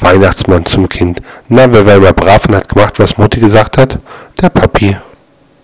Weihnachtsmann zum Kind. Na, wer war immer brav und hat gemacht, was Mutti gesagt hat? Der Papi.